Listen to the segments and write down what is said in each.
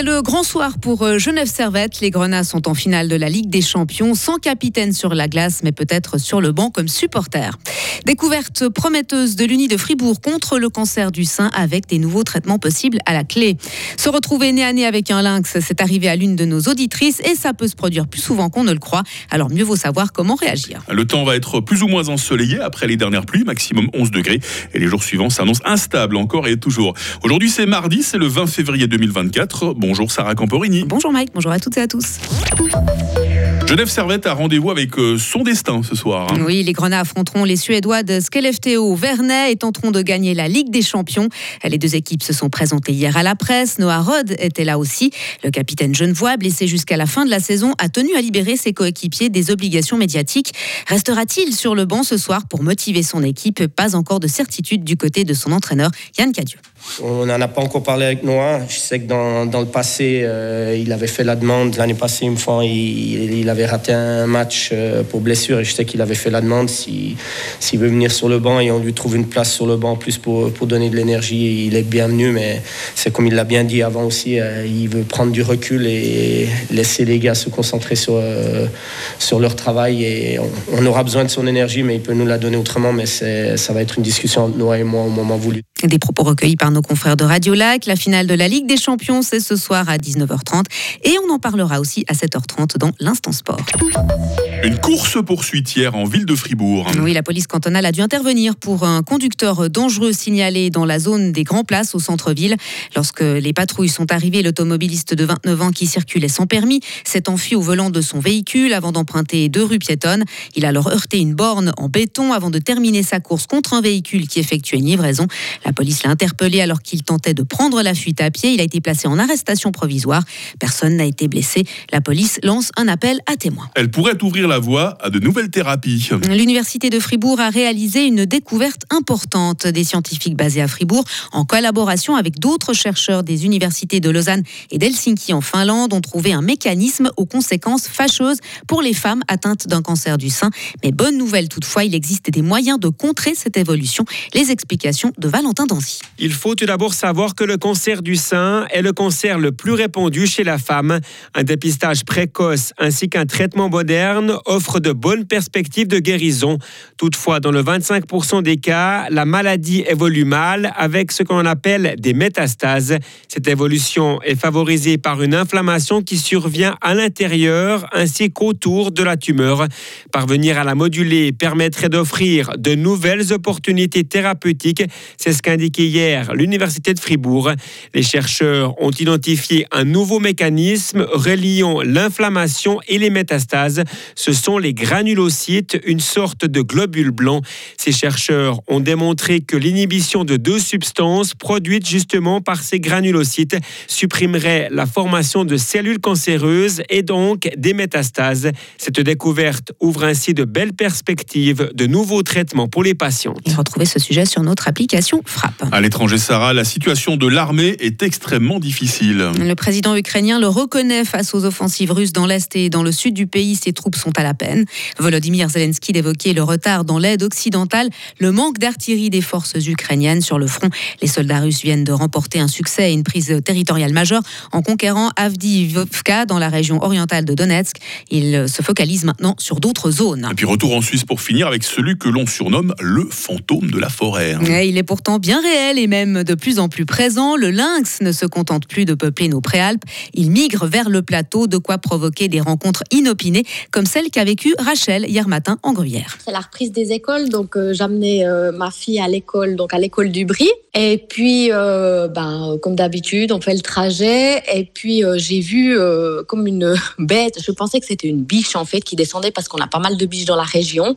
C'est le grand soir pour euh, Genève Servette. Les Grenats sont en finale de la Ligue des Champions, sans capitaine sur la glace, mais peut-être sur le banc comme supporter. Découverte prometteuse de l'Uni de Fribourg contre le cancer du sein avec des nouveaux traitements possibles à la clé. Se retrouver nez à nez avec un lynx, c'est arrivé à l'une de nos auditrices et ça peut se produire plus souvent qu'on ne le croit. Alors mieux vaut savoir comment réagir. Le temps va être plus ou moins ensoleillé après les dernières pluies, maximum 11 degrés. Et les jours suivants s'annoncent instables encore et toujours. Aujourd'hui c'est mardi, c'est le 20 février 2024. Bonjour Sarah Camporini. Bonjour Mike, bonjour à toutes et à tous. Genève Servette a rendez-vous avec euh, son destin ce soir. Hein. Oui, les Grenats affronteront les Suédois de Skellefteå Vernet et tenteront de gagner la Ligue des Champions. Les deux équipes se sont présentées hier à la presse. Noah Rod était là aussi. Le capitaine genevois, blessé jusqu'à la fin de la saison, a tenu à libérer ses coéquipiers des obligations médiatiques. Restera-t-il sur le banc ce soir pour motiver son équipe? Pas encore de certitude du côté de son entraîneur Yann Cadieux. On n'en a pas encore parlé avec Noah. Je sais que dans, dans le passé, euh, il avait fait la demande. L'année passée, une fois, il, il, avait raté un match euh, pour blessure et je sais qu'il avait fait la demande s'il veut venir sur le banc et on lui trouve une place sur le banc plus pour, pour donner de l'énergie. Il est bienvenu, mais c'est comme il l'a bien dit avant aussi, euh, il veut prendre du recul et laisser les gars se concentrer sur, sur leur travail. Et on, on, aura besoin de son énergie, mais il peut nous la donner autrement. Mais ça va être une discussion entre Noah et moi au moment voulu. Des propos recueillis par nos confrères de Radio Lac. La finale de la Ligue des Champions, c'est ce soir à 19h30. Et on en parlera aussi à 7h30 dans l'Instant Sport. Une course poursuite hier en ville de Fribourg. Oui, la police cantonale a dû intervenir pour un conducteur dangereux signalé dans la zone des Grands Places au centre-ville. Lorsque les patrouilles sont arrivées, l'automobiliste de 29 ans qui circulait sans permis s'est enfui au volant de son véhicule avant d'emprunter deux rues piétonnes. Il a alors heurté une borne en béton avant de terminer sa course contre un véhicule qui effectuait une livraison. La police l'a interpellé alors qu'il tentait de prendre la fuite à pied. Il a été placé en arrestation provisoire. Personne n'a été blessé. La police lance un appel à témoins. Elle pourrait ouvrir la voie à de nouvelles thérapies. L'Université de Fribourg a réalisé une découverte importante. Des scientifiques basés à Fribourg, en collaboration avec d'autres chercheurs des universités de Lausanne et d'Helsinki en Finlande, ont trouvé un mécanisme aux conséquences fâcheuses pour les femmes atteintes d'un cancer du sein. Mais bonne nouvelle toutefois, il existe des moyens de contrer cette évolution. Les explications de Valentin Dancy. Il faut tout d'abord savoir que le cancer du sein est le cancer le plus répandu chez la femme. Un dépistage précoce ainsi qu'un traitement moderne offre de bonnes perspectives de guérison. Toutefois, dans le 25% des cas, la maladie évolue mal avec ce qu'on appelle des métastases. Cette évolution est favorisée par une inflammation qui survient à l'intérieur ainsi qu'autour de la tumeur. Parvenir à la moduler permettrait d'offrir de nouvelles opportunités thérapeutiques. C'est ce qu'indiquait hier l'Université de Fribourg. Les chercheurs ont identifié un nouveau mécanisme reliant l'inflammation et les métastases. Ce sont les granulocytes, une sorte de globule blanc. Ces chercheurs ont démontré que l'inhibition de deux substances produites justement par ces granulocytes supprimerait la formation de cellules cancéreuses et donc des métastases. Cette découverte ouvre ainsi de belles perspectives de nouveaux traitements pour les patients. Et retrouvez ce sujet sur notre application Frappe. À l'étranger, Sarah, la situation de l'armée est extrêmement difficile. Le président ukrainien le reconnaît face aux offensives russes dans l'est et dans le sud du pays. Ses troupes sont à la peine. Volodymyr Zelensky évoquait le retard dans l'aide occidentale, le manque d'artillerie des forces ukrainiennes sur le front. Les soldats russes viennent de remporter un succès et une prise territoriale majeure en conquérant Avdiivka dans la région orientale de Donetsk. Ils se focalisent maintenant sur d'autres zones. Et puis retour en Suisse pour finir avec celui que l'on surnomme le fantôme de la forêt. il est pourtant bien réel et même de plus en plus présent. Le lynx ne se contente plus de peupler nos préalpes. Il migre vers le plateau, de quoi provoquer des rencontres inopinées, comme celle qu'a vécue Rachel hier matin en Gruyère. C'est la reprise des écoles, donc euh, j'amenais euh, ma fille à l'école, donc à l'école du Brie. Et puis, euh, ben, comme d'habitude, on fait le trajet. Et puis, j'ai vu comme une bête. Je pensais que c'était une biche en fait qui descendait parce qu'on a pas mal de biches dans la région.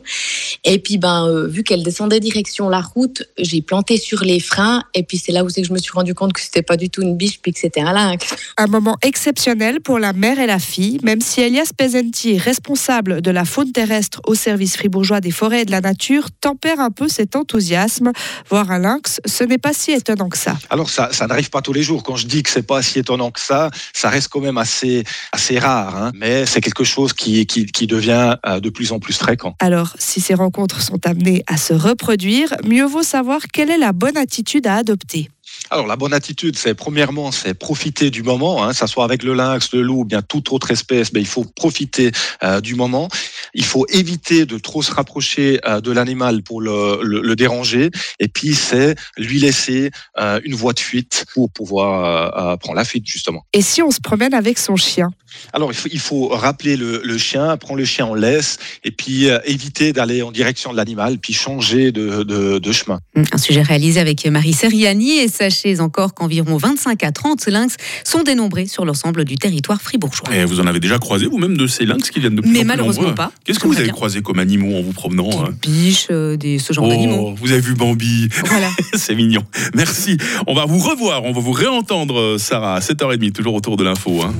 Et puis, ben, vu qu'elle descendait direction la route, j'ai planté sur les freins. Et puis, c'est là où c'est que je me suis rendu compte que c'était pas du tout une biche, puis que c'était un lynx. Un moment exceptionnel pour la mère et la fille, même si Elias Pesenti, responsable de la faune terrestre au service fribourgeois des forêts et de la nature, tempère un peu cet enthousiasme. Voir un lynx, ce n'est pas si étonnant que ça. Alors, ça, ça n'arrive pas tous les jours. Quand je dis que c'est pas si étonnant que ça, ça reste quand même assez, assez rare. Hein. Mais c'est quelque chose qui, qui, qui devient euh, de plus en plus fréquent. Alors, si ces rencontres sont amenées à se reproduire, mieux vaut savoir quelle est la bonne attitude à adopter. Alors la bonne attitude, c'est premièrement, c'est profiter du moment, hein, ça soit avec le lynx, le loup, ou bien toute autre espèce, mais il faut profiter euh, du moment. Il faut éviter de trop se rapprocher euh, de l'animal pour le, le, le, déranger, et puis c'est lui laisser euh, une voie de fuite pour pouvoir prendre la fuite justement. Et si on se promène avec son chien? Alors il faut, il faut rappeler le, le, chien, prendre le chien en laisse, et puis éviter d'aller en direction de l'animal, puis changer de, de, de chemin. Un sujet réalisé avec Marie Seriani et sa sachez encore qu'environ 25 à 30 lynx sont dénombrés sur l'ensemble du territoire fribourgeois. Et vous en avez déjà croisé vous-même de ces lynx qui viennent de plus Mais en malheureusement nombreux pas. Qu'est-ce que vous avez croisé comme animaux en vous promenant Des hein biches, euh, des, ce genre Oh, d'animaux. vous avez vu Bambi Voilà. C'est mignon. Merci. On va vous revoir, on va vous réentendre, euh, Sarah, à 7h30, toujours autour de l'info. hein.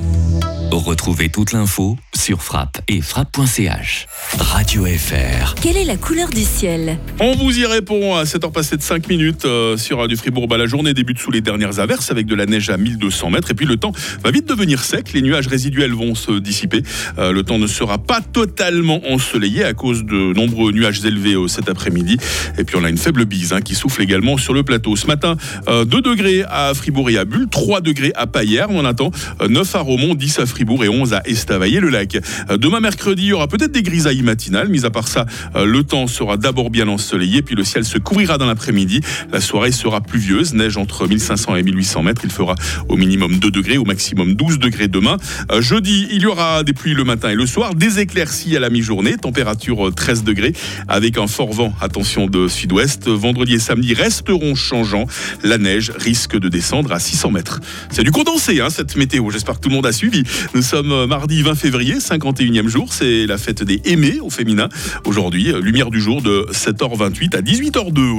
Retrouvez toute l'info sur frappe et frappe.ch. Radio FR. Quelle est la couleur du ciel? On vous y répond à 7h passées de 5 minutes euh, sur Radio Fribourg. Bah, la journée débute sous les dernières averses avec de la neige à 1200 mètres. Et puis le temps va vite devenir sec. Les nuages résiduels vont se dissiper. Euh, le temps ne sera pas totalement ensoleillé à cause de nombreux nuages élevés euh, cet après-midi. Et puis on a une faible bise hein, qui souffle également sur le plateau. Ce matin, euh, 2 degrés à Fribourg et à Bulle, 3 degrés à Payerne. On attend euh, 9 à Romont, 10 à Fribourg et 11 à Estavayer-le-Lac. Euh, Demain mercredi, il y aura peut-être des grisailles matinales. Mis à part ça, euh, le temps sera d'abord bien ensoleillé, puis le ciel se couvrira dans l'après-midi. La soirée sera pluvieuse, neige entre 1500 et 1800 mètres. Il fera au minimum 2 degrés, au maximum 12 degrés demain. Euh, jeudi, il y aura des pluies le matin et le soir, des éclaircies à la mi-journée, température euh, 13 degrés, avec un fort vent, attention de sud-ouest. Vendredi et samedi resteront changeants. La neige risque de descendre à 600 mètres. C'est du condensé, hein, cette météo. J'espère que tout le monde a suivi. Nous sommes euh, mardi 20 février, 51e jour. C'est la fête des aimés au féminin. Aujourd'hui, euh, lumière du jour de 7h28 à 18h02.